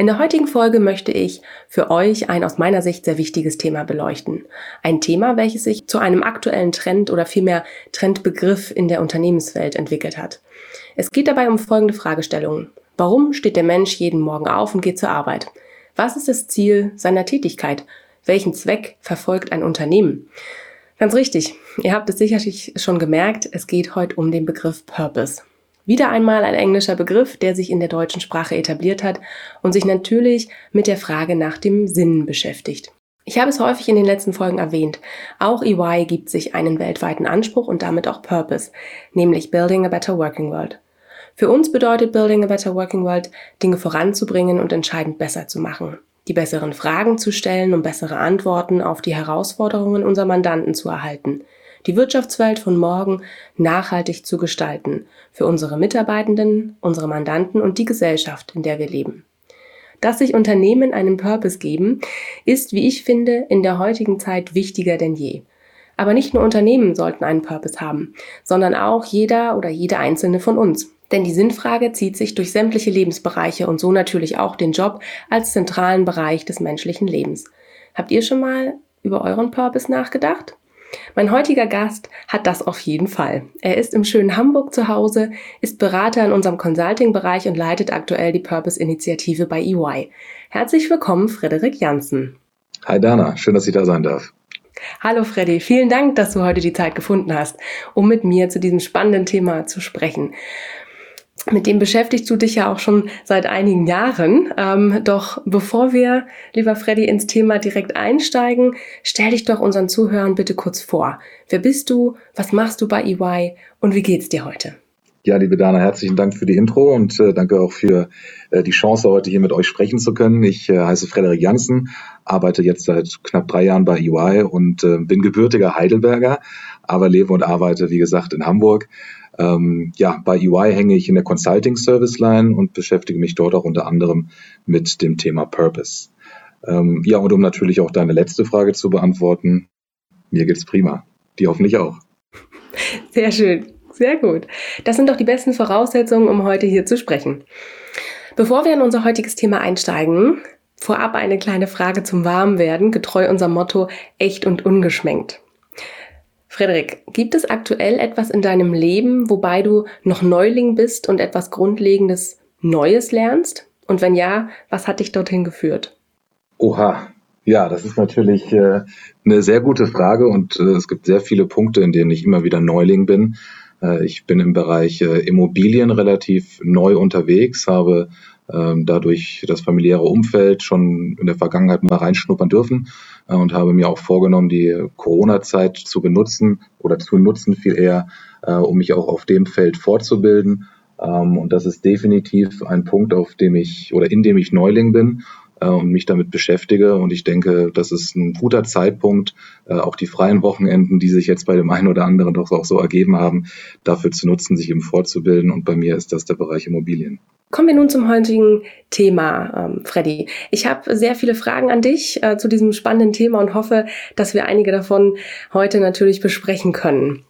In der heutigen Folge möchte ich für euch ein aus meiner Sicht sehr wichtiges Thema beleuchten. Ein Thema, welches sich zu einem aktuellen Trend oder vielmehr Trendbegriff in der Unternehmenswelt entwickelt hat. Es geht dabei um folgende Fragestellungen. Warum steht der Mensch jeden Morgen auf und geht zur Arbeit? Was ist das Ziel seiner Tätigkeit? Welchen Zweck verfolgt ein Unternehmen? Ganz richtig. Ihr habt es sicherlich schon gemerkt, es geht heute um den Begriff Purpose. Wieder einmal ein englischer Begriff, der sich in der deutschen Sprache etabliert hat und sich natürlich mit der Frage nach dem Sinn beschäftigt. Ich habe es häufig in den letzten Folgen erwähnt. Auch EY gibt sich einen weltweiten Anspruch und damit auch Purpose, nämlich Building a Better Working World. Für uns bedeutet Building a Better Working World, Dinge voranzubringen und entscheidend besser zu machen, die besseren Fragen zu stellen, um bessere Antworten auf die Herausforderungen unserer Mandanten zu erhalten – die Wirtschaftswelt von morgen nachhaltig zu gestalten, für unsere Mitarbeitenden, unsere Mandanten und die Gesellschaft, in der wir leben. Dass sich Unternehmen einen Purpose geben, ist, wie ich finde, in der heutigen Zeit wichtiger denn je. Aber nicht nur Unternehmen sollten einen Purpose haben, sondern auch jeder oder jede einzelne von uns. Denn die Sinnfrage zieht sich durch sämtliche Lebensbereiche und so natürlich auch den Job als zentralen Bereich des menschlichen Lebens. Habt ihr schon mal über euren Purpose nachgedacht? Mein heutiger Gast hat das auf jeden Fall. Er ist im schönen Hamburg zu Hause, ist Berater in unserem Consulting-Bereich und leitet aktuell die Purpose-Initiative bei EY. Herzlich willkommen, Frederik Janssen. Hi Dana, schön, dass ich da sein darf. Hallo Freddy, vielen Dank, dass du heute die Zeit gefunden hast, um mit mir zu diesem spannenden Thema zu sprechen mit dem beschäftigst du dich ja auch schon seit einigen Jahren. Ähm, doch bevor wir, lieber Freddy, ins Thema direkt einsteigen, stell dich doch unseren Zuhörern bitte kurz vor. Wer bist du? Was machst du bei EY? Und wie geht's dir heute? Ja, liebe Dana, herzlichen Dank für die Intro und äh, danke auch für äh, die Chance, heute hier mit euch sprechen zu können. Ich äh, heiße Frederik Janssen, arbeite jetzt seit knapp drei Jahren bei EY und äh, bin gebürtiger Heidelberger, aber lebe und arbeite, wie gesagt, in Hamburg. Ähm, ja, bei EY hänge ich in der Consulting Service Line und beschäftige mich dort auch unter anderem mit dem Thema Purpose. Ähm, ja, und um natürlich auch deine letzte Frage zu beantworten, mir geht's prima. Die hoffentlich auch. Sehr schön. Sehr gut. Das sind doch die besten Voraussetzungen, um heute hier zu sprechen. Bevor wir in unser heutiges Thema einsteigen, vorab eine kleine Frage zum Warmwerden, getreu unserem Motto echt und ungeschminkt. Frederik, gibt es aktuell etwas in deinem Leben, wobei du noch Neuling bist und etwas Grundlegendes Neues lernst? Und wenn ja, was hat dich dorthin geführt? Oha, ja, das ist natürlich äh, eine sehr gute Frage und äh, es gibt sehr viele Punkte, in denen ich immer wieder Neuling bin. Äh, ich bin im Bereich äh, Immobilien relativ neu unterwegs, habe ähm, dadurch das familiäre Umfeld schon in der Vergangenheit mal reinschnuppern dürfen äh, und habe mir auch vorgenommen, die Corona-Zeit zu benutzen oder zu nutzen viel eher, um mich auch auf dem Feld fortzubilden. Ähm, und das ist definitiv ein Punkt, auf dem ich oder in dem ich Neuling bin und mich damit beschäftige. Und ich denke, das ist ein guter Zeitpunkt, äh, auch die freien Wochenenden, die sich jetzt bei dem einen oder anderen doch auch so ergeben haben, dafür zu nutzen, sich eben fortzubilden. Und bei mir ist das der Bereich Immobilien. Kommen wir nun zum heutigen Thema, ähm, Freddy. Ich habe sehr viele Fragen an dich äh, zu diesem spannenden Thema und hoffe, dass wir einige davon heute natürlich besprechen können.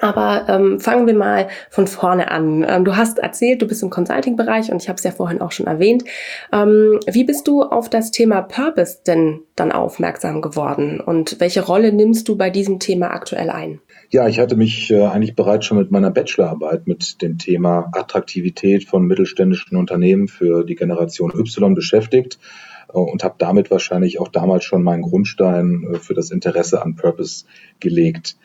Aber ähm, fangen wir mal von vorne an. Ähm, du hast erzählt, du bist im Consulting-Bereich und ich habe es ja vorhin auch schon erwähnt. Ähm, wie bist du auf das Thema Purpose denn dann aufmerksam geworden und welche Rolle nimmst du bei diesem Thema aktuell ein? Ja, ich hatte mich äh, eigentlich bereits schon mit meiner Bachelorarbeit mit dem Thema Attraktivität von mittelständischen Unternehmen für die Generation Y beschäftigt äh, und habe damit wahrscheinlich auch damals schon meinen Grundstein äh, für das Interesse an Purpose gelegt.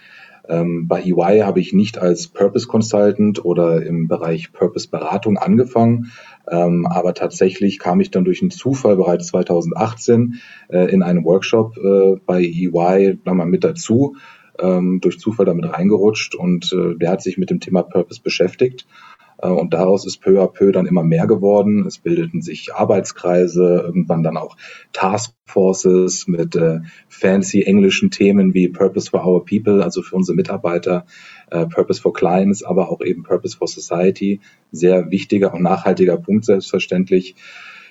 Ähm, bei EY habe ich nicht als Purpose Consultant oder im Bereich Purpose Beratung angefangen, ähm, aber tatsächlich kam ich dann durch einen Zufall bereits 2018 äh, in einem Workshop äh, bei EY mal mit dazu, ähm, durch Zufall damit reingerutscht und äh, der hat sich mit dem Thema Purpose beschäftigt. Äh, und daraus ist peu à peu dann immer mehr geworden. Es bildeten sich Arbeitskreise, irgendwann dann auch Taskforces mit äh, fancy englischen Themen wie Purpose for Our People, also für unsere Mitarbeiter, äh, Purpose for Clients, aber auch eben Purpose for Society. Sehr wichtiger und nachhaltiger Punkt selbstverständlich.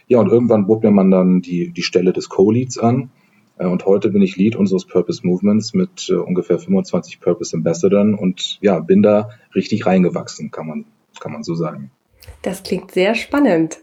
Ja, und irgendwann bot mir man dann die, die Stelle des Co-Leads an. Äh, und heute bin ich Lead unseres Purpose Movements mit äh, ungefähr 25 Purpose Ambassadors und ja, bin da richtig reingewachsen, kann man kann man so sagen. Das klingt sehr spannend.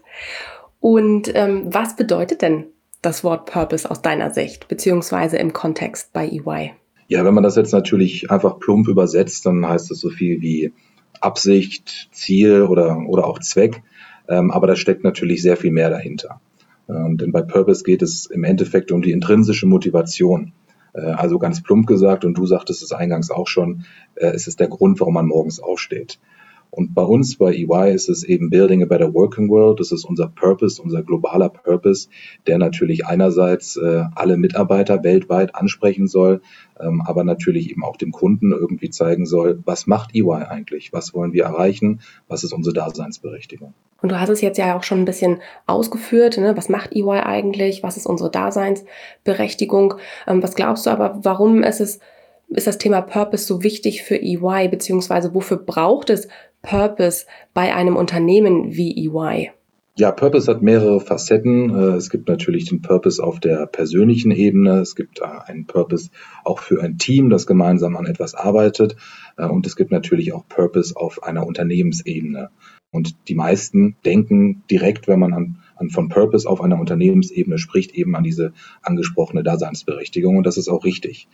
Und ähm, was bedeutet denn das Wort Purpose aus deiner Sicht, beziehungsweise im Kontext bei EY? Ja, wenn man das jetzt natürlich einfach plump übersetzt, dann heißt es so viel wie Absicht, Ziel oder, oder auch Zweck. Ähm, aber da steckt natürlich sehr viel mehr dahinter. Ähm, denn bei Purpose geht es im Endeffekt um die intrinsische Motivation. Äh, also ganz plump gesagt, und du sagtest es eingangs auch schon, äh, es ist der Grund, warum man morgens aufsteht. Und bei uns, bei EY, ist es eben Building a Better Working World. Das ist unser Purpose, unser globaler Purpose, der natürlich einerseits äh, alle Mitarbeiter weltweit ansprechen soll, ähm, aber natürlich eben auch dem Kunden irgendwie zeigen soll, was macht EY eigentlich? Was wollen wir erreichen? Was ist unsere Daseinsberechtigung? Und du hast es jetzt ja auch schon ein bisschen ausgeführt. Ne? Was macht EY eigentlich? Was ist unsere Daseinsberechtigung? Ähm, was glaubst du aber, warum ist es ist das Thema Purpose so wichtig für EY, beziehungsweise wofür braucht es Purpose bei einem Unternehmen wie EY? Ja, Purpose hat mehrere Facetten. Äh, es gibt natürlich den Purpose auf der persönlichen Ebene. Es gibt äh, einen Purpose auch für ein Team, das gemeinsam an etwas arbeitet. Äh, und es gibt natürlich auch Purpose auf einer Unternehmensebene. Und die meisten denken direkt, wenn man an an von Purpose auf einer Unternehmensebene spricht, eben an diese angesprochene Daseinsberechtigung. Und das ist auch richtig.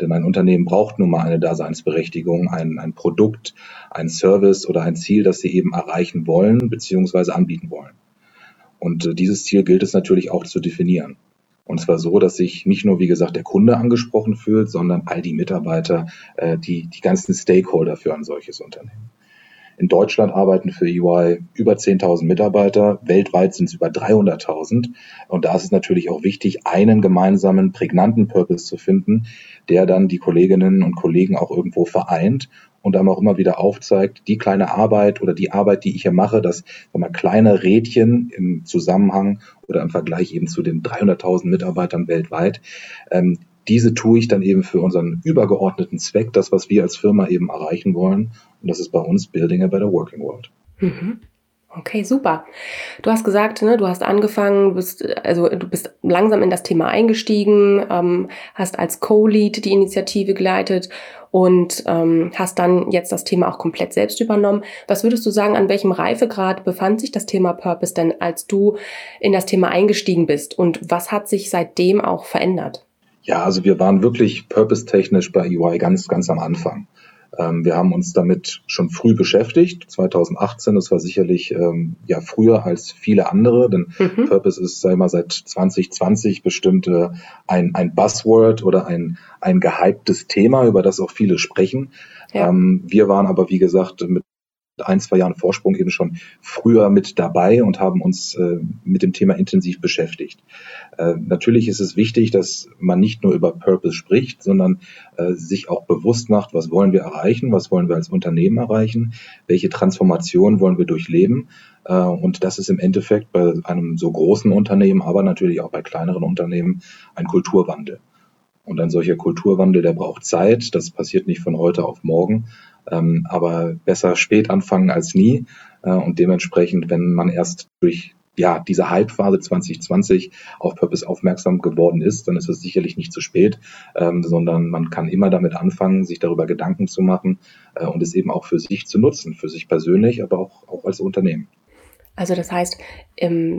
Denn ein Unternehmen braucht nun mal eine Daseinsberechtigung, ein, ein Produkt, ein Service oder ein Ziel, das sie eben erreichen wollen bzw. anbieten wollen. Und äh, dieses Ziel gilt es natürlich auch zu definieren. Und zwar so, dass sich nicht nur, wie gesagt, der Kunde angesprochen fühlt, sondern all die Mitarbeiter, äh, die, die ganzen Stakeholder für ein solches Unternehmen. In Deutschland arbeiten für EY über 10.000 Mitarbeiter, weltweit sind es über 300.000. Und da ist es natürlich auch wichtig, einen gemeinsamen, prägnanten Purpose zu finden, der dann die Kolleginnen und Kollegen auch irgendwo vereint und dann auch immer wieder aufzeigt, die kleine Arbeit oder die Arbeit, die ich hier mache, das mal, kleine Rädchen im Zusammenhang oder im Vergleich eben zu den 300.000 Mitarbeitern weltweit, ähm, diese tue ich dann eben für unseren übergeordneten Zweck, das, was wir als Firma eben erreichen wollen. Und das ist bei uns Building a Better Working World. Mhm. Okay, super. Du hast gesagt, ne, du hast angefangen, bist, also du bist langsam in das Thema eingestiegen, ähm, hast als Co-Lead die Initiative geleitet und ähm, hast dann jetzt das Thema auch komplett selbst übernommen. Was würdest du sagen, an welchem Reifegrad befand sich das Thema Purpose denn, als du in das Thema eingestiegen bist? Und was hat sich seitdem auch verändert? Ja, also wir waren wirklich purpose-technisch bei EY ganz, ganz am Anfang. Ähm, wir haben uns damit schon früh beschäftigt. 2018, das war sicherlich ähm, ja früher als viele andere, denn mhm. Purpose ist, sag ich mal, seit 2020 bestimmt äh, ein, ein Buzzword oder ein, ein gehyptes Thema, über das auch viele sprechen. Ja. Ähm, wir waren aber, wie gesagt, mit ein, zwei Jahren Vorsprung eben schon früher mit dabei und haben uns äh, mit dem Thema intensiv beschäftigt. Äh, natürlich ist es wichtig, dass man nicht nur über Purpose spricht, sondern äh, sich auch bewusst macht, was wollen wir erreichen, was wollen wir als Unternehmen erreichen, welche Transformation wollen wir durchleben. Äh, und das ist im Endeffekt bei einem so großen Unternehmen, aber natürlich auch bei kleineren Unternehmen ein Kulturwandel. Und ein solcher Kulturwandel, der braucht Zeit. Das passiert nicht von heute auf morgen. Ähm, aber besser spät anfangen als nie. Äh, und dementsprechend, wenn man erst durch ja, diese Halbphase 2020 auf Purpose aufmerksam geworden ist, dann ist es sicherlich nicht zu spät, ähm, sondern man kann immer damit anfangen, sich darüber Gedanken zu machen äh, und es eben auch für sich zu nutzen, für sich persönlich, aber auch, auch als Unternehmen. Also das heißt,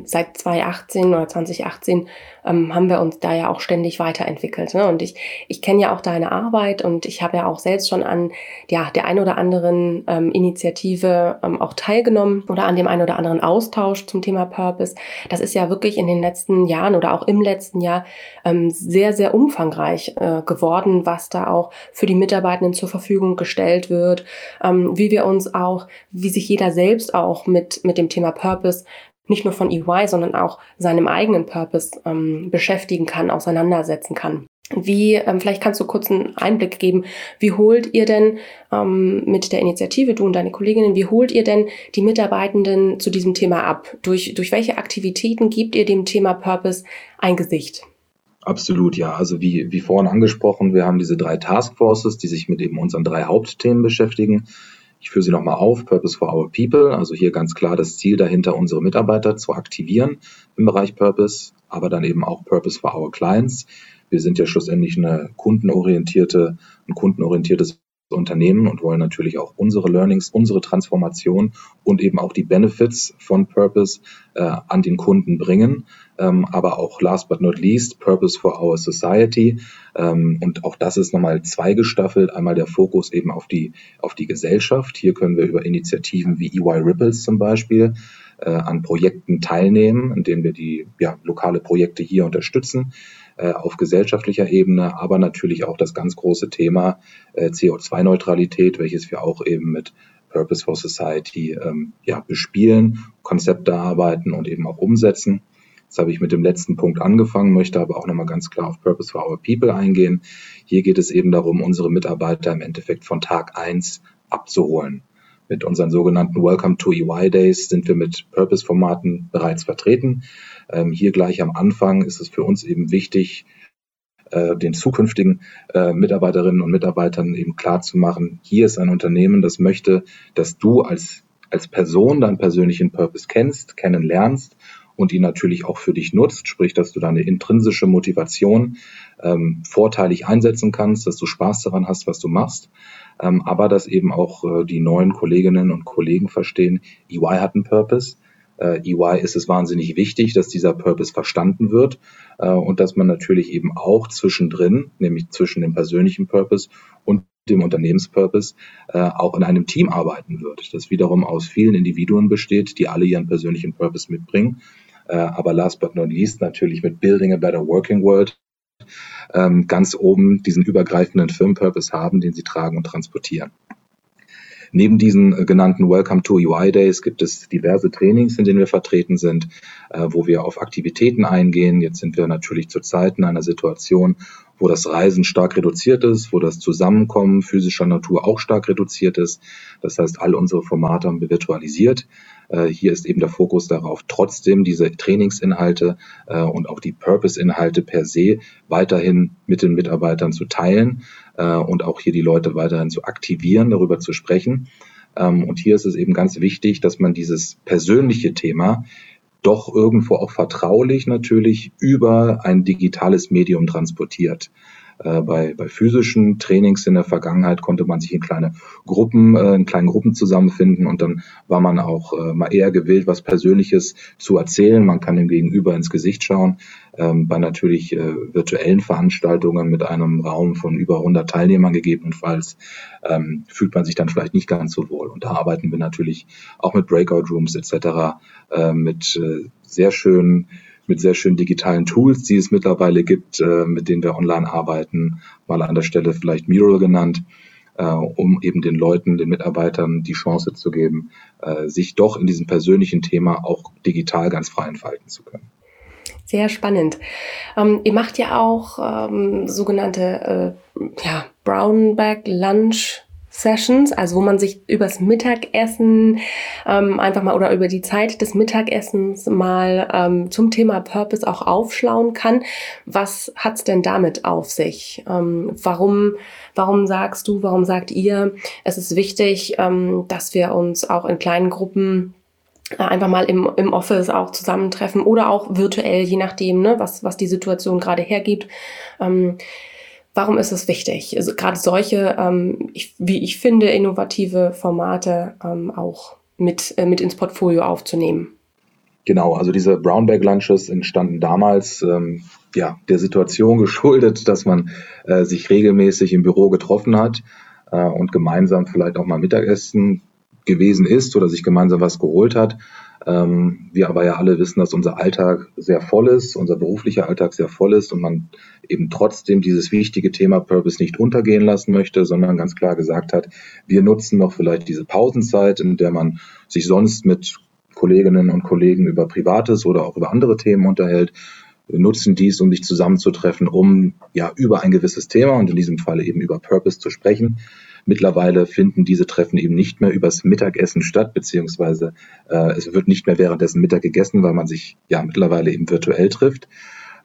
seit 2018 oder 2018 ähm, haben wir uns da ja auch ständig weiterentwickelt. Ne? Und ich, ich kenne ja auch deine Arbeit und ich habe ja auch selbst schon an ja, der ein oder anderen ähm, Initiative ähm, auch teilgenommen oder an dem ein oder anderen Austausch zum Thema Purpose. Das ist ja wirklich in den letzten Jahren oder auch im letzten Jahr sehr, sehr umfangreich äh, geworden, was da auch für die Mitarbeitenden zur Verfügung gestellt wird, wie wir uns auch, wie sich jeder selbst auch mit, mit dem Thema Purpose nicht nur von EY, sondern auch seinem eigenen Purpose ähm, beschäftigen kann, auseinandersetzen kann. Wie, ähm, vielleicht kannst du kurz einen Einblick geben, wie holt ihr denn ähm, mit der Initiative, du und deine Kolleginnen, wie holt ihr denn die Mitarbeitenden zu diesem Thema ab? Durch, durch welche Aktivitäten gebt ihr dem Thema Purpose ein Gesicht? Absolut, ja. Also wie, wie vorhin angesprochen, wir haben diese drei Taskforces, die sich mit eben unseren drei Hauptthemen beschäftigen. Ich führe sie nochmal auf. Purpose for Our People. Also hier ganz klar das Ziel dahinter, unsere Mitarbeiter zu aktivieren im Bereich Purpose, aber dann eben auch Purpose for Our Clients. Wir sind ja schlussendlich eine kundenorientierte, ein kundenorientiertes Unternehmen und wollen natürlich auch unsere Learnings, unsere Transformation und eben auch die Benefits von Purpose äh, an den Kunden bringen. Ähm, aber auch last but not least, Purpose for our Society. Ähm, und auch das ist nochmal zweigestaffelt. Einmal der Fokus eben auf die, auf die Gesellschaft. Hier können wir über Initiativen wie EY Ripples zum Beispiel äh, an Projekten teilnehmen, in denen wir die ja, lokale Projekte hier unterstützen auf gesellschaftlicher Ebene, aber natürlich auch das ganz große Thema äh, CO2-Neutralität, welches wir auch eben mit Purpose for Society ähm, ja, bespielen, Konzepte arbeiten und eben auch umsetzen. Jetzt habe ich mit dem letzten Punkt angefangen, möchte aber auch nochmal ganz klar auf Purpose for Our People eingehen. Hier geht es eben darum, unsere Mitarbeiter im Endeffekt von Tag eins abzuholen. Mit unseren sogenannten Welcome to EY Days sind wir mit Purpose-Formaten bereits vertreten. Ähm, hier gleich am Anfang ist es für uns eben wichtig, äh, den zukünftigen äh, Mitarbeiterinnen und Mitarbeitern eben klar zu machen, hier ist ein Unternehmen, das möchte, dass du als, als Person deinen persönlichen Purpose kennst, kennenlernst und ihn natürlich auch für dich nutzt, sprich, dass du deine intrinsische Motivation ähm, vorteilig einsetzen kannst, dass du Spaß daran hast, was du machst, ähm, aber dass eben auch äh, die neuen Kolleginnen und Kollegen verstehen, EY hat einen Purpose, äh, EY ist es wahnsinnig wichtig, dass dieser Purpose verstanden wird äh, und dass man natürlich eben auch zwischendrin, nämlich zwischen dem persönlichen Purpose und dem Unternehmenspurpose äh, auch in einem Team arbeiten wird, das wiederum aus vielen Individuen besteht, die alle ihren persönlichen Purpose mitbringen äh, aber last but not least natürlich mit Building a Better Working World ähm, ganz oben diesen übergreifenden Firmenpurpose haben, den sie tragen und transportieren. Neben diesen äh, genannten Welcome to UI Days gibt es diverse Trainings, in denen wir vertreten sind, äh, wo wir auf Aktivitäten eingehen. Jetzt sind wir natürlich zurzeit in einer Situation, wo das Reisen stark reduziert ist, wo das Zusammenkommen physischer Natur auch stark reduziert ist. Das heißt, all unsere Formate haben wir virtualisiert. Äh, hier ist eben der Fokus darauf, trotzdem diese Trainingsinhalte äh, und auch die Purpose-Inhalte per se weiterhin mit den Mitarbeitern zu teilen äh, und auch hier die Leute weiterhin zu aktivieren, darüber zu sprechen. Ähm, und hier ist es eben ganz wichtig, dass man dieses persönliche Thema doch irgendwo auch vertraulich natürlich über ein digitales Medium transportiert. Äh, bei, bei physischen Trainings in der Vergangenheit konnte man sich in kleine Gruppen, äh, in kleinen Gruppen zusammenfinden und dann war man auch äh, mal eher gewillt, was Persönliches zu erzählen. Man kann dem Gegenüber ins Gesicht schauen. Ähm, bei natürlich äh, virtuellen Veranstaltungen mit einem Raum von über 100 Teilnehmern gegebenenfalls ähm, fühlt man sich dann vielleicht nicht ganz so wohl. Und da arbeiten wir natürlich auch mit Breakout Rooms etc. Äh, mit äh, sehr schönen mit sehr schönen digitalen Tools, die es mittlerweile gibt, äh, mit denen wir online arbeiten, mal an der Stelle vielleicht Mural genannt, äh, um eben den Leuten, den Mitarbeitern die Chance zu geben, äh, sich doch in diesem persönlichen Thema auch digital ganz frei entfalten zu können. Sehr spannend. Ähm, ihr macht ja auch ähm, sogenannte äh, ja, Brownback Lunch Sessions, also wo man sich übers Mittagessen ähm, einfach mal oder über die Zeit des Mittagessens mal ähm, zum Thema Purpose auch aufschlauen kann. Was hat's denn damit auf sich? Ähm, warum, warum sagst du, warum sagt ihr, es ist wichtig, ähm, dass wir uns auch in kleinen Gruppen äh, einfach mal im, im Office auch zusammentreffen oder auch virtuell, je nachdem, ne, was, was die Situation gerade hergibt. Ähm, Warum ist es wichtig? Also gerade solche, ähm, ich, wie ich finde, innovative Formate ähm, auch mit, äh, mit ins Portfolio aufzunehmen. Genau, also diese Brownback Lunches entstanden damals ähm, ja, der Situation geschuldet, dass man äh, sich regelmäßig im Büro getroffen hat äh, und gemeinsam vielleicht auch mal Mittagessen gewesen ist oder sich gemeinsam was geholt hat. Ähm, wir aber ja alle wissen, dass unser Alltag sehr voll ist, unser beruflicher Alltag sehr voll ist und man eben trotzdem dieses wichtige Thema Purpose nicht untergehen lassen möchte, sondern ganz klar gesagt hat, wir nutzen noch vielleicht diese Pausenzeit, in der man sich sonst mit Kolleginnen und Kollegen über Privates oder auch über andere Themen unterhält, nutzen dies, um sich zusammenzutreffen, um ja über ein gewisses Thema und in diesem Falle eben über Purpose zu sprechen. Mittlerweile finden diese Treffen eben nicht mehr übers Mittagessen statt, beziehungsweise äh, es wird nicht mehr währenddessen Mittag gegessen, weil man sich ja mittlerweile eben virtuell trifft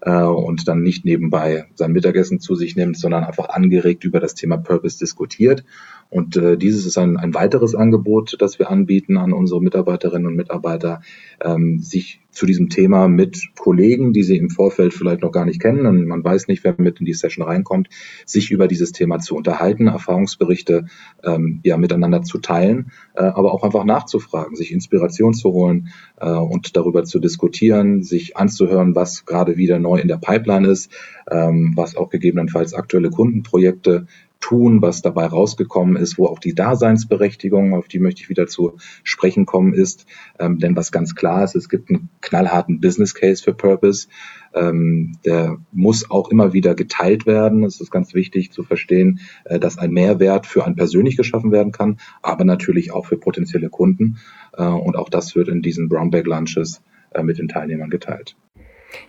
äh, und dann nicht nebenbei sein Mittagessen zu sich nimmt, sondern einfach angeregt über das Thema Purpose diskutiert. Und äh, dieses ist ein, ein weiteres Angebot, das wir anbieten an unsere Mitarbeiterinnen und Mitarbeiter, ähm, sich zu diesem Thema mit Kollegen, die sie im Vorfeld vielleicht noch gar nicht kennen und man weiß nicht, wer mit in die Session reinkommt, sich über dieses Thema zu unterhalten, Erfahrungsberichte ähm, ja miteinander zu teilen, äh, aber auch einfach nachzufragen, sich Inspiration zu holen äh, und darüber zu diskutieren, sich anzuhören, was gerade wieder neu in der Pipeline ist, ähm, was auch gegebenenfalls aktuelle Kundenprojekte tun, was dabei rausgekommen ist, wo auch die Daseinsberechtigung, auf die möchte ich wieder zu sprechen kommen, ist. Ähm, denn was ganz klar ist, es gibt einen knallharten Business Case für Purpose. Ähm, der muss auch immer wieder geteilt werden. Es ist ganz wichtig zu verstehen, äh, dass ein Mehrwert für einen persönlich geschaffen werden kann, aber natürlich auch für potenzielle Kunden. Äh, und auch das wird in diesen Brown Bag Lunches äh, mit den Teilnehmern geteilt.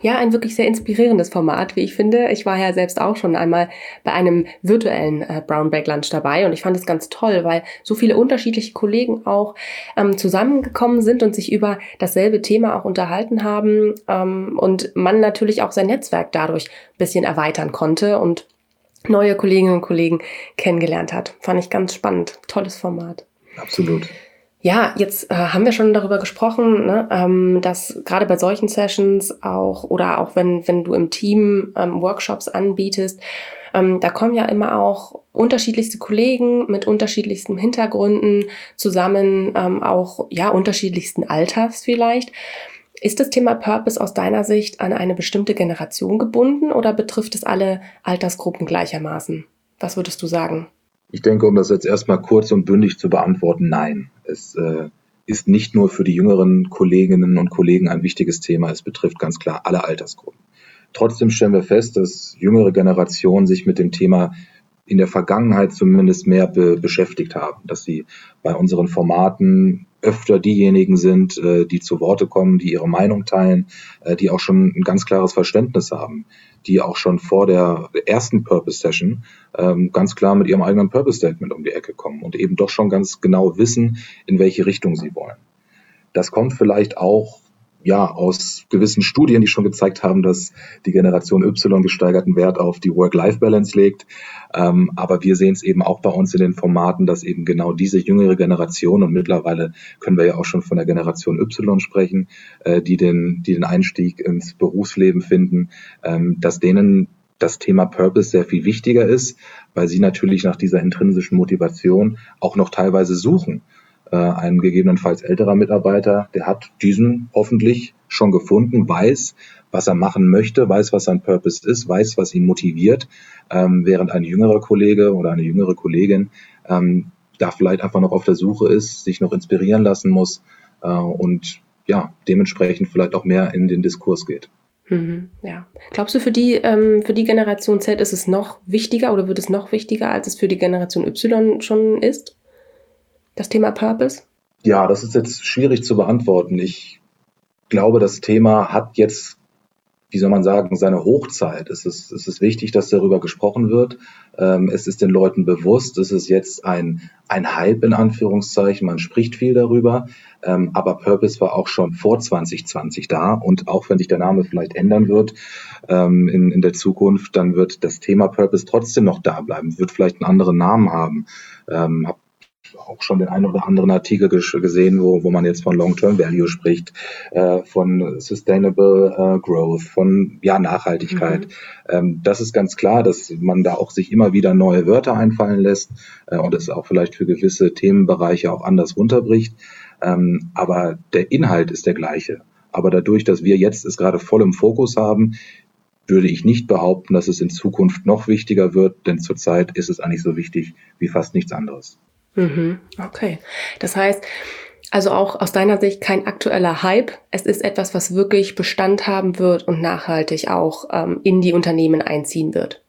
Ja, ein wirklich sehr inspirierendes Format, wie ich finde. Ich war ja selbst auch schon einmal bei einem virtuellen äh, Brown Bag Lunch dabei und ich fand es ganz toll, weil so viele unterschiedliche Kollegen auch ähm, zusammengekommen sind und sich über dasselbe Thema auch unterhalten haben ähm, und man natürlich auch sein Netzwerk dadurch ein bisschen erweitern konnte und neue Kolleginnen und Kollegen kennengelernt hat. Fand ich ganz spannend. Tolles Format. Absolut. Ja, jetzt äh, haben wir schon darüber gesprochen, ne, ähm, dass gerade bei solchen Sessions auch oder auch wenn, wenn du im Team ähm, Workshops anbietest, ähm, da kommen ja immer auch unterschiedlichste Kollegen mit unterschiedlichsten Hintergründen zusammen, ähm, auch ja unterschiedlichsten Alters vielleicht. Ist das Thema Purpose aus deiner Sicht an eine bestimmte Generation gebunden oder betrifft es alle Altersgruppen gleichermaßen? Was würdest du sagen? Ich denke, um das jetzt erstmal kurz und bündig zu beantworten, nein. Es äh, ist nicht nur für die jüngeren Kolleginnen und Kollegen ein wichtiges Thema, es betrifft ganz klar alle Altersgruppen. Trotzdem stellen wir fest, dass jüngere Generationen sich mit dem Thema in der Vergangenheit zumindest mehr be beschäftigt haben, dass sie bei unseren Formaten öfter diejenigen sind, äh, die zu Worte kommen, die ihre Meinung teilen, äh, die auch schon ein ganz klares Verständnis haben, die auch schon vor der ersten Purpose Session ähm, ganz klar mit ihrem eigenen Purpose Statement um die Ecke kommen und eben doch schon ganz genau wissen, in welche Richtung sie wollen. Das kommt vielleicht auch ja, aus gewissen Studien, die schon gezeigt haben, dass die Generation Y gesteigerten Wert auf die Work-Life-Balance legt. Ähm, aber wir sehen es eben auch bei uns in den Formaten, dass eben genau diese jüngere Generation und mittlerweile können wir ja auch schon von der Generation Y sprechen, äh, die den, die den Einstieg ins Berufsleben finden, ähm, dass denen das Thema Purpose sehr viel wichtiger ist, weil sie natürlich nach dieser intrinsischen Motivation auch noch teilweise suchen äh, ein gegebenenfalls älterer Mitarbeiter, der hat diesen hoffentlich schon gefunden, weiß, was er machen möchte, weiß, was sein Purpose ist, weiß, was ihn motiviert, ähm, während ein jüngerer Kollege oder eine jüngere Kollegin ähm, da vielleicht einfach noch auf der Suche ist, sich noch inspirieren lassen muss äh, und ja, dementsprechend vielleicht auch mehr in den Diskurs geht. Mhm, ja. Glaubst du, für die, ähm, für die Generation Z ist es noch wichtiger oder wird es noch wichtiger, als es für die Generation Y schon ist? Das Thema Purpose? Ja, das ist jetzt schwierig zu beantworten. Ich glaube, das Thema hat jetzt, wie soll man sagen, seine Hochzeit. Es ist, es ist wichtig, dass darüber gesprochen wird. Ähm, es ist den Leuten bewusst. Es ist jetzt ein, ein Hype in Anführungszeichen. Man spricht viel darüber. Ähm, aber Purpose war auch schon vor 2020 da. Und auch wenn sich der Name vielleicht ändern wird ähm, in, in der Zukunft, dann wird das Thema Purpose trotzdem noch da bleiben. Wird vielleicht einen anderen Namen haben. Ähm, auch schon den einen oder anderen Artikel gesehen, wo, wo man jetzt von Long-Term Value spricht, äh, von Sustainable äh, Growth, von ja, Nachhaltigkeit. Mhm. Ähm, das ist ganz klar, dass man da auch sich immer wieder neue Wörter einfallen lässt äh, und es auch vielleicht für gewisse Themenbereiche auch anders runterbricht. Ähm, aber der Inhalt ist der gleiche. Aber dadurch, dass wir jetzt es gerade voll im Fokus haben, würde ich nicht behaupten, dass es in Zukunft noch wichtiger wird, denn zurzeit ist es eigentlich so wichtig wie fast nichts anderes. Mhm. Okay. Das heißt, also auch aus deiner Sicht kein aktueller Hype. Es ist etwas, was wirklich Bestand haben wird und nachhaltig auch ähm, in die Unternehmen einziehen wird.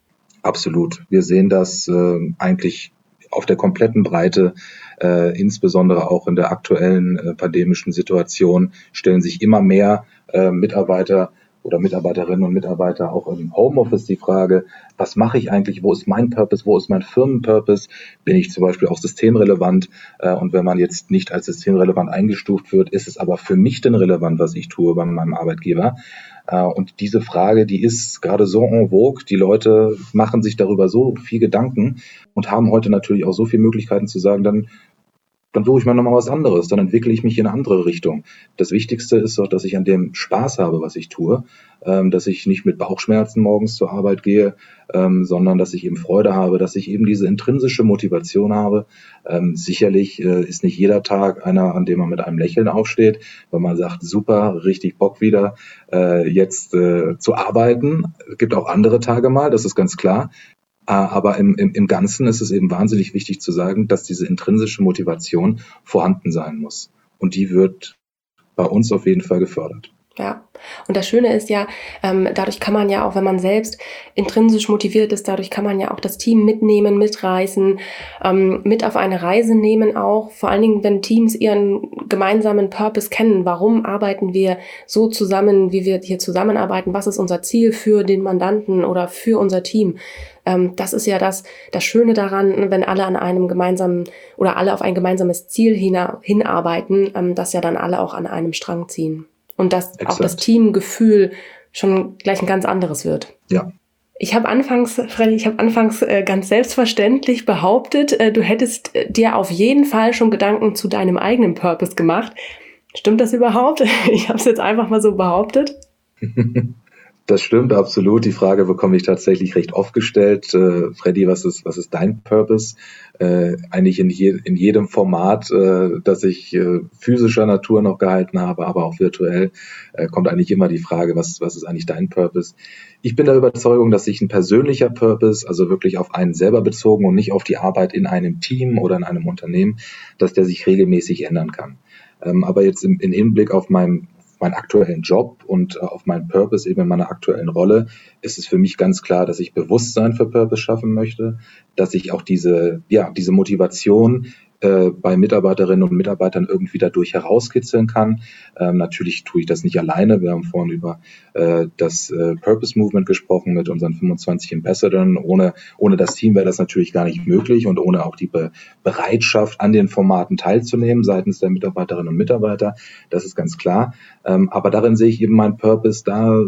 Absolut. Wir sehen das äh, eigentlich auf der kompletten Breite, äh, insbesondere auch in der aktuellen äh, pandemischen Situation, stellen sich immer mehr äh, Mitarbeiter oder Mitarbeiterinnen und Mitarbeiter auch im Homeoffice die Frage, was mache ich eigentlich, wo ist mein Purpose, wo ist mein Firmenpurpose, bin ich zum Beispiel auch systemrelevant äh, und wenn man jetzt nicht als systemrelevant eingestuft wird, ist es aber für mich denn relevant, was ich tue bei meinem Arbeitgeber. Äh, und diese Frage, die ist gerade so en vogue. Die Leute machen sich darüber so viel Gedanken und haben heute natürlich auch so viele Möglichkeiten zu sagen, dann dann suche ich mir nochmal was anderes, dann entwickle ich mich in eine andere Richtung. Das Wichtigste ist doch, dass ich an dem Spaß habe, was ich tue, ähm, dass ich nicht mit Bauchschmerzen morgens zur Arbeit gehe, ähm, sondern dass ich eben Freude habe, dass ich eben diese intrinsische Motivation habe. Ähm, sicherlich äh, ist nicht jeder Tag einer, an dem man mit einem Lächeln aufsteht, weil man sagt, super, richtig Bock wieder, äh, jetzt äh, zu arbeiten. Es gibt auch andere Tage mal, das ist ganz klar. Äh, aber im, im, im Ganzen ist es eben wahnsinnig wichtig zu sagen, dass diese intrinsische Motivation vorhanden sein muss. Und die wird bei uns auf jeden Fall gefördert. Ja, und das Schöne ist ja, ähm, dadurch kann man ja auch, wenn man selbst intrinsisch motiviert ist, dadurch kann man ja auch das Team mitnehmen, mitreißen, ähm, mit auf eine Reise nehmen auch. Vor allen Dingen, wenn Teams ihren gemeinsamen Purpose kennen. Warum arbeiten wir so zusammen, wie wir hier zusammenarbeiten? Was ist unser Ziel für den Mandanten oder für unser Team? Ähm, das ist ja das, das Schöne daran, wenn alle an einem gemeinsamen oder alle auf ein gemeinsames Ziel hinarbeiten, ähm, dass ja dann alle auch an einem Strang ziehen und dass Exakt. auch das Teamgefühl schon gleich ein ganz anderes wird. Ja. Ich habe anfangs, Freddy, ich habe anfangs äh, ganz selbstverständlich behauptet, äh, du hättest äh, dir auf jeden Fall schon Gedanken zu deinem eigenen Purpose gemacht. Stimmt das überhaupt? Ich habe es jetzt einfach mal so behauptet. Das stimmt absolut. Die Frage bekomme ich tatsächlich recht oft gestellt. Äh, Freddy, was ist, was ist dein Purpose? Äh, eigentlich in, je, in jedem Format, äh, das ich äh, physischer Natur noch gehalten habe, aber auch virtuell, äh, kommt eigentlich immer die Frage, was, was ist eigentlich dein Purpose? Ich bin der Überzeugung, dass sich ein persönlicher Purpose, also wirklich auf einen selber bezogen und nicht auf die Arbeit in einem Team oder in einem Unternehmen, dass der sich regelmäßig ändern kann. Ähm, aber jetzt im, im Hinblick auf meinen meinen aktuellen Job und äh, auf meinen Purpose, eben in meiner aktuellen Rolle, ist es für mich ganz klar, dass ich Bewusstsein für Purpose schaffen möchte, dass ich auch diese, ja, diese Motivation äh, bei Mitarbeiterinnen und Mitarbeitern irgendwie dadurch herauskitzeln kann. Ähm, natürlich tue ich das nicht alleine. Wir haben vorhin über äh, das äh, Purpose Movement gesprochen mit unseren 25 Ambassadors. Ohne, ohne das Team wäre das natürlich gar nicht möglich und ohne auch die Be Bereitschaft, an den Formaten teilzunehmen seitens der Mitarbeiterinnen und Mitarbeiter. Das ist ganz klar. Ähm, aber darin sehe ich eben meinen Purpose da,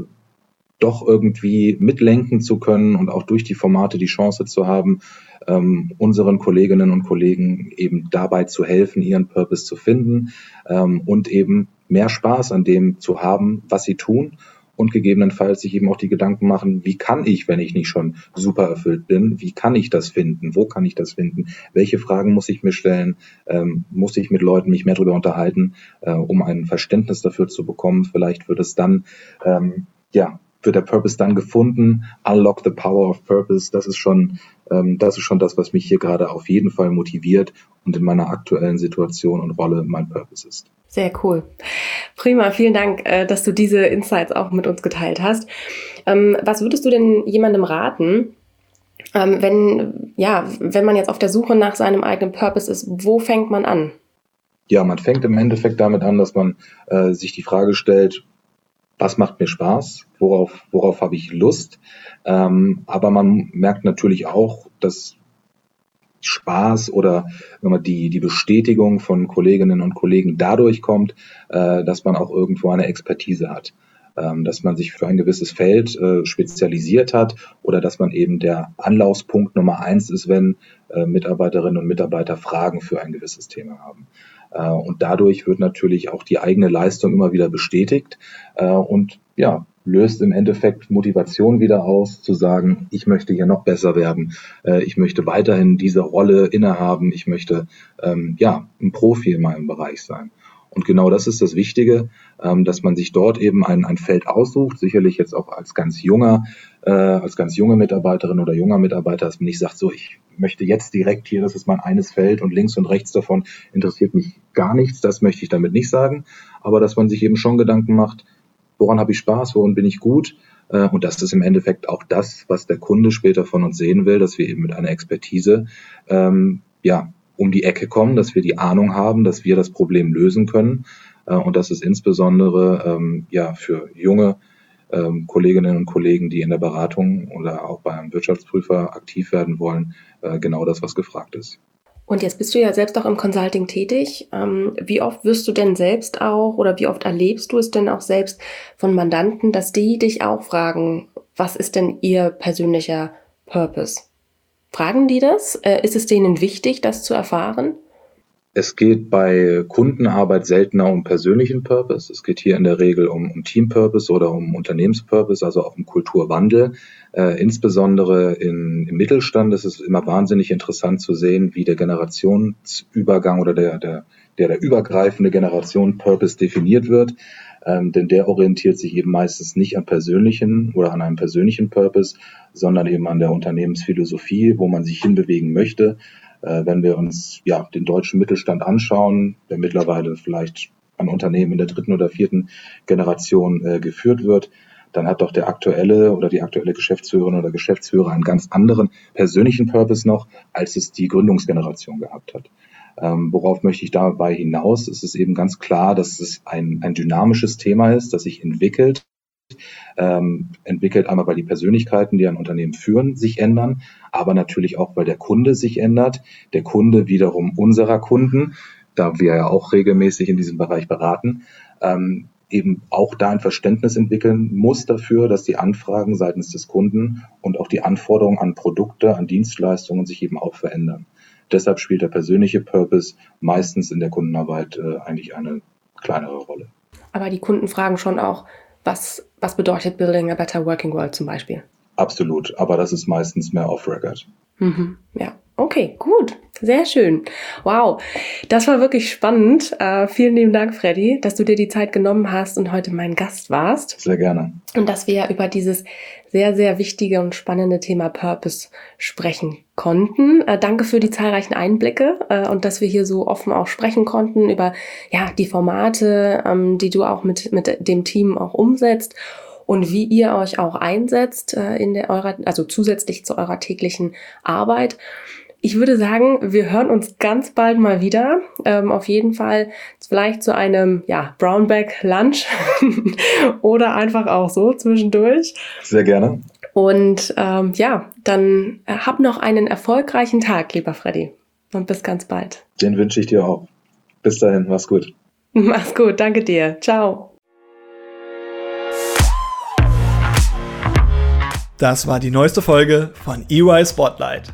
doch irgendwie mitlenken zu können und auch durch die Formate die Chance zu haben, ähm, unseren Kolleginnen und Kollegen eben dabei zu helfen, ihren Purpose zu finden ähm, und eben mehr Spaß an dem zu haben, was sie tun und gegebenenfalls sich eben auch die Gedanken machen, wie kann ich, wenn ich nicht schon super erfüllt bin, wie kann ich das finden, wo kann ich das finden, welche Fragen muss ich mir stellen, ähm, muss ich mit Leuten mich mehr darüber unterhalten, äh, um ein Verständnis dafür zu bekommen. Vielleicht wird es dann ähm, ja wird der Purpose dann gefunden. Unlock the power of purpose. Das ist schon, ähm, das ist schon das, was mich hier gerade auf jeden Fall motiviert und in meiner aktuellen Situation und Rolle mein Purpose ist. Sehr cool. Prima, vielen Dank, äh, dass du diese Insights auch mit uns geteilt hast. Ähm, was würdest du denn jemandem raten, ähm, wenn, ja, wenn man jetzt auf der Suche nach seinem eigenen Purpose ist, wo fängt man an? Ja, man fängt im Endeffekt damit an, dass man äh, sich die Frage stellt, was macht mir Spaß, worauf, worauf habe ich Lust. Ähm, aber man merkt natürlich auch, dass Spaß oder wenn man die, die Bestätigung von Kolleginnen und Kollegen dadurch kommt, äh, dass man auch irgendwo eine Expertise hat. Ähm, dass man sich für ein gewisses Feld äh, spezialisiert hat oder dass man eben der Anlaufspunkt Nummer eins ist, wenn äh, Mitarbeiterinnen und Mitarbeiter Fragen für ein gewisses Thema haben. Äh, und dadurch wird natürlich auch die eigene Leistung immer wieder bestätigt. Äh, und ja, löst im Endeffekt Motivation wieder aus, zu sagen, ich möchte hier noch besser werden, äh, ich möchte weiterhin diese Rolle innehaben, ich möchte ähm, ja ein Profi in meinem Bereich sein. Und genau das ist das Wichtige, ähm, dass man sich dort eben ein, ein Feld aussucht, sicherlich jetzt auch als ganz junger, äh, als ganz junge Mitarbeiterin oder junger Mitarbeiter, dass man nicht sagt, so, ich möchte jetzt direkt hier, das ist mein eines Feld und links und rechts davon interessiert mich gar nichts, das möchte ich damit nicht sagen, aber dass man sich eben schon Gedanken macht, woran habe ich Spaß, woran bin ich gut, äh, und das ist im Endeffekt auch das, was der Kunde später von uns sehen will, dass wir eben mit einer Expertise ähm, ja, um die Ecke kommen, dass wir die Ahnung haben, dass wir das Problem lösen können. Äh, und das ist insbesondere ähm, ja für junge ähm, Kolleginnen und Kollegen, die in der Beratung oder auch bei einem Wirtschaftsprüfer aktiv werden wollen, äh, genau das, was gefragt ist. Und jetzt bist du ja selbst auch im Consulting tätig. Ähm, wie oft wirst du denn selbst auch oder wie oft erlebst du es denn auch selbst von Mandanten, dass die dich auch fragen, was ist denn ihr persönlicher Purpose? Fragen die das? Äh, ist es denen wichtig, das zu erfahren? Es geht bei Kundenarbeit seltener um persönlichen Purpose. Es geht hier in der Regel um, um Team-Purpose oder um Unternehmenspurpose, also auch um Kulturwandel. Äh, insbesondere in, im Mittelstand ist es immer wahnsinnig interessant zu sehen, wie der Generationsübergang oder der, der, der, der übergreifende Generation-Purpose definiert wird. Ähm, denn der orientiert sich eben meistens nicht an persönlichen oder an einem persönlichen Purpose, sondern eben an der Unternehmensphilosophie, wo man sich hinbewegen möchte äh, wenn wir uns ja den deutschen Mittelstand anschauen, der mittlerweile vielleicht an Unternehmen in der dritten oder vierten Generation äh, geführt wird, dann hat doch der aktuelle oder die aktuelle Geschäftsführerin oder Geschäftsführer einen ganz anderen persönlichen Purpose noch, als es die Gründungsgeneration gehabt hat. Ähm, worauf möchte ich dabei hinaus? Es ist eben ganz klar, dass es ein, ein dynamisches Thema ist, das sich entwickelt ähm, entwickelt, einmal weil die Persönlichkeiten, die ein Unternehmen führen, sich ändern, aber natürlich auch, weil der Kunde sich ändert, der Kunde wiederum unserer Kunden, da wir ja auch regelmäßig in diesem Bereich beraten, ähm, eben auch da ein Verständnis entwickeln muss dafür, dass die Anfragen seitens des Kunden und auch die Anforderungen an Produkte, an Dienstleistungen sich eben auch verändern. Deshalb spielt der persönliche Purpose meistens in der Kundenarbeit äh, eigentlich eine kleinere Rolle. Aber die Kunden fragen schon auch, was, was bedeutet Building a Better Working World zum Beispiel? Absolut, aber das ist meistens mehr off-record. Mhm, ja, okay, gut. Sehr schön. Wow, das war wirklich spannend. Uh, vielen lieben Dank, Freddy, dass du dir die Zeit genommen hast und heute mein Gast warst. Sehr gerne. Und dass wir über dieses sehr, sehr wichtige und spannende Thema Purpose sprechen konnten. Uh, danke für die zahlreichen Einblicke uh, und dass wir hier so offen auch sprechen konnten über ja die Formate, ähm, die du auch mit, mit dem Team auch umsetzt und wie ihr euch auch einsetzt in der eurer, also zusätzlich zu eurer täglichen Arbeit. Ich würde sagen, wir hören uns ganz bald mal wieder. Ähm, auf jeden Fall vielleicht zu einem ja, Brownback Lunch oder einfach auch so zwischendurch. Sehr gerne. Und ähm, ja, dann äh, hab noch einen erfolgreichen Tag, lieber Freddy. Und bis ganz bald. Den wünsche ich dir auch. Bis dahin, mach's gut. Mach's gut, danke dir. Ciao. Das war die neueste Folge von EY Spotlight.